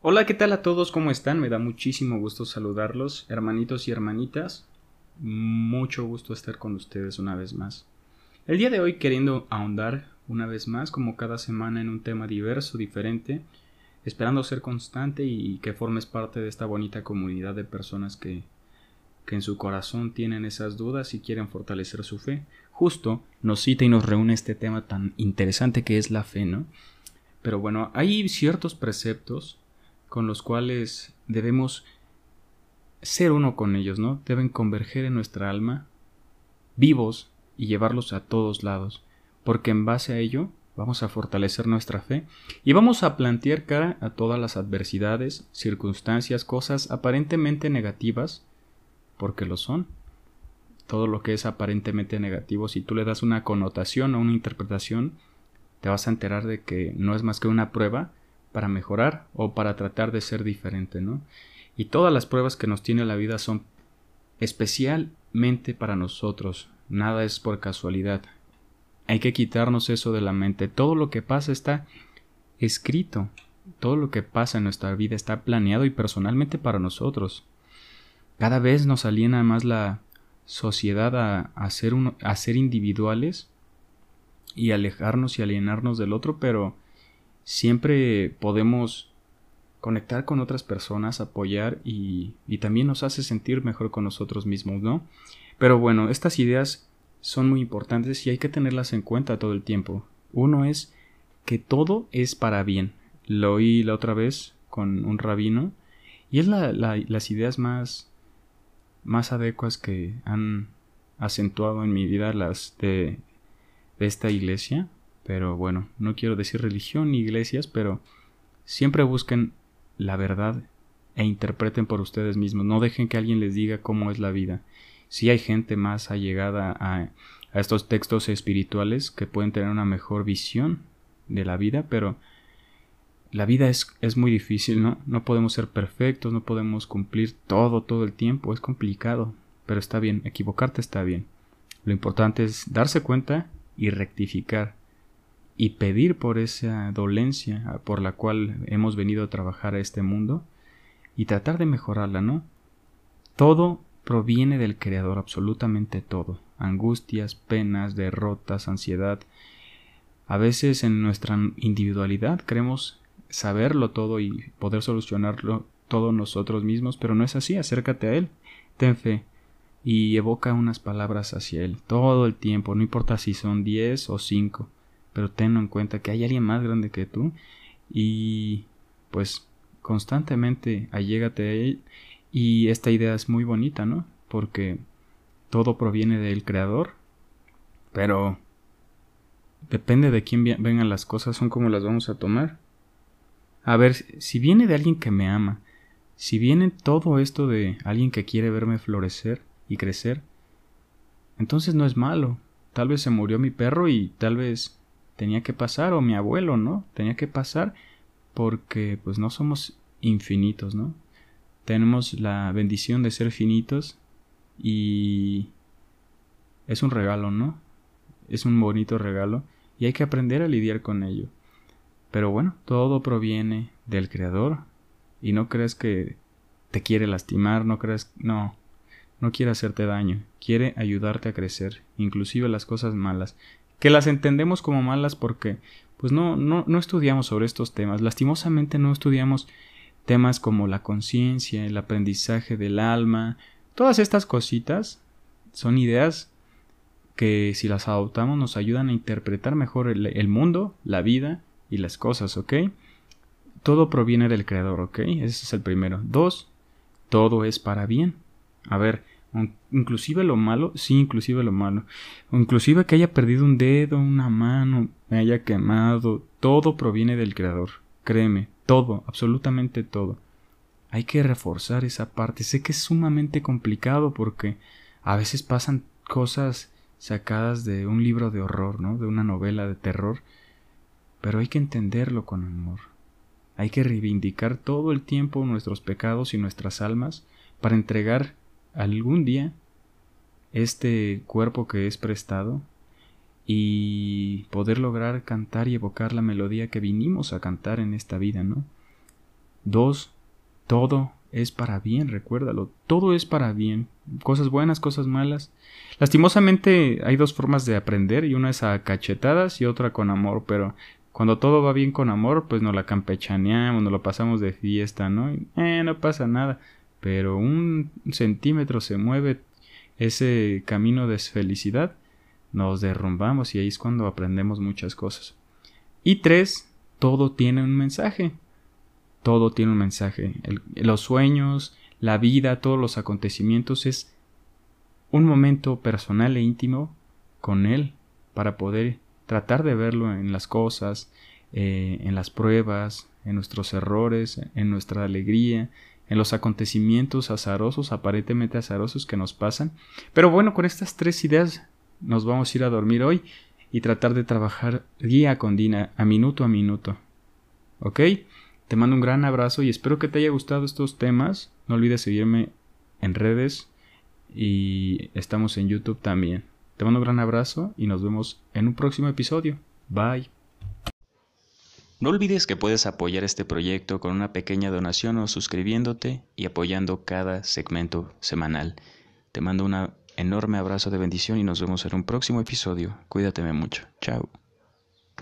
Hola, ¿qué tal a todos? ¿Cómo están? Me da muchísimo gusto saludarlos, hermanitos y hermanitas. Mucho gusto estar con ustedes una vez más. El día de hoy queriendo ahondar una vez más, como cada semana, en un tema diverso, diferente, esperando ser constante y que formes parte de esta bonita comunidad de personas que, que en su corazón tienen esas dudas y quieren fortalecer su fe. Justo nos cita y nos reúne este tema tan interesante que es la fe, ¿no? Pero bueno, hay ciertos preceptos con los cuales debemos ser uno con ellos, ¿no? Deben converger en nuestra alma, vivos, y llevarlos a todos lados, porque en base a ello vamos a fortalecer nuestra fe y vamos a plantear cara a todas las adversidades, circunstancias, cosas aparentemente negativas, porque lo son. Todo lo que es aparentemente negativo, si tú le das una connotación o una interpretación, te vas a enterar de que no es más que una prueba para mejorar o para tratar de ser diferente, ¿no? Y todas las pruebas que nos tiene la vida son especialmente para nosotros, nada es por casualidad. Hay que quitarnos eso de la mente. Todo lo que pasa está escrito. Todo lo que pasa en nuestra vida está planeado y personalmente para nosotros. Cada vez nos aliena más la sociedad a, ser, a ser individuales y alejarnos y alienarnos del otro, pero siempre podemos conectar con otras personas, apoyar y, y, también nos hace sentir mejor con nosotros mismos, ¿no? Pero bueno, estas ideas son muy importantes y hay que tenerlas en cuenta todo el tiempo. Uno es que todo es para bien. Lo oí la otra vez con un rabino y es la, las ideas más, más adecuadas que han acentuado en mi vida las de, de esta iglesia pero bueno, no quiero decir religión ni iglesias, pero siempre busquen la verdad e interpreten por ustedes mismos. No dejen que alguien les diga cómo es la vida. Si hay gente más allegada a, a estos textos espirituales que pueden tener una mejor visión de la vida, pero la vida es, es, muy difícil, ¿no? No podemos ser perfectos, no podemos cumplir todo todo el tiempo, es complicado, pero está bien, equivocarte está bien. Lo importante es darse cuenta y rectificar y pedir por esa dolencia ah, por la cual hemos venido a trabajar a este mundo y tratar de mejorarla, ¿no? Todo proviene del Creador, absolutamente todo. Angustias, penas, derrotas, ansiedad. A veces en nuestra individualidad creemos saberlo todo y poder solucionarlo todo nosotros mismos, pero no es así. Acércate a Él, ten fe y evoca unas palabras hacia Él todo el tiempo, no importa si son diez o cinco pero tenlo en cuenta que hay alguien más grande que tú y pues constantemente allégate a él y esta idea es muy bonita, ¿no? Porque todo proviene del creador, pero depende de quién vengan las cosas, son como las vamos a tomar. A ver, si viene de alguien que me ama, si viene todo esto de alguien que quiere verme florecer y crecer, entonces no es malo. Tal vez se murió mi perro y tal vez tenía que pasar, o mi abuelo, ¿no? Tenía que pasar porque pues no somos infinitos, ¿no? Tenemos la bendición de ser finitos y es un regalo, ¿no? Es un bonito regalo y hay que aprender a lidiar con ello. Pero bueno, todo proviene del Creador y no crees que te quiere lastimar, no crees, no, no quiere hacerte daño, quiere ayudarte a crecer, inclusive las cosas malas que las entendemos como malas porque pues no, no, no estudiamos sobre estos temas. Lastimosamente no estudiamos temas como la conciencia, el aprendizaje del alma, todas estas cositas son ideas que si las adoptamos nos ayudan a interpretar mejor el, el mundo, la vida y las cosas, ¿ok? Todo proviene del creador, ¿ok? Ese es el primero. Dos, todo es para bien. A ver, Inclusive lo malo, sí, inclusive lo malo. inclusive que haya perdido un dedo, una mano, me haya quemado, todo proviene del Creador. Créeme, todo, absolutamente todo. Hay que reforzar esa parte. Sé que es sumamente complicado porque a veces pasan cosas sacadas de un libro de horror, ¿no? De una novela de terror. Pero hay que entenderlo con amor. Hay que reivindicar todo el tiempo nuestros pecados y nuestras almas para entregar algún día este cuerpo que es prestado y poder lograr cantar y evocar la melodía que vinimos a cantar en esta vida, ¿no? Dos, todo es para bien, recuérdalo. Todo es para bien. Cosas buenas, cosas malas. Lastimosamente hay dos formas de aprender y una es a cachetadas y otra con amor, pero cuando todo va bien con amor, pues nos la campechaneamos, nos lo pasamos de fiesta, ¿no? Eh, no pasa nada. Pero un centímetro se mueve ese camino de felicidad, nos derrumbamos y ahí es cuando aprendemos muchas cosas. Y tres, todo tiene un mensaje todo tiene un mensaje. los sueños, la vida, todos los acontecimientos es un momento personal e íntimo con Él para poder tratar de verlo en las cosas, eh, en las pruebas, en nuestros errores, en nuestra alegría, en los acontecimientos azarosos, aparentemente azarosos que nos pasan. Pero bueno, con estas tres ideas nos vamos a ir a dormir hoy y tratar de trabajar día con día, a minuto a minuto. ¿Ok? Te mando un gran abrazo y espero que te haya gustado estos temas. No olvides seguirme en redes y estamos en YouTube también. Te mando un gran abrazo y nos vemos en un próximo episodio. Bye. No olvides que puedes apoyar este proyecto con una pequeña donación o suscribiéndote y apoyando cada segmento semanal. Te mando un enorme abrazo de bendición y nos vemos en un próximo episodio. Cuídate mucho. Chao.